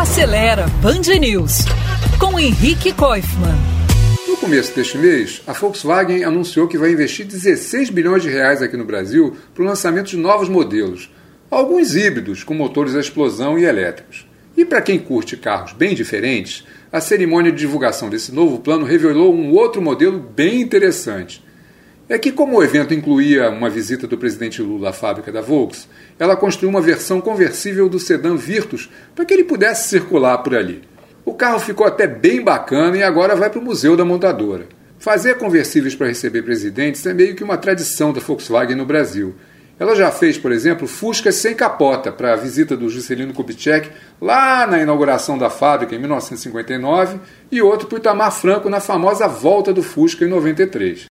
Acelera Band News com Henrique Koifman. No começo deste mês, a Volkswagen anunciou que vai investir 16 bilhões de reais aqui no Brasil para o lançamento de novos modelos, alguns híbridos com motores a explosão e elétricos. E para quem curte carros bem diferentes, a cerimônia de divulgação desse novo plano revelou um outro modelo bem interessante é que, como o evento incluía uma visita do presidente Lula à fábrica da Volks, ela construiu uma versão conversível do sedã Virtus para que ele pudesse circular por ali. O carro ficou até bem bacana e agora vai para o museu da montadora. Fazer conversíveis para receber presidentes é meio que uma tradição da Volkswagen no Brasil. Ela já fez, por exemplo, Fuscas sem capota para a visita do Juscelino Kubitschek lá na inauguração da fábrica em 1959 e outro para o Itamar Franco na famosa volta do Fusca em 93.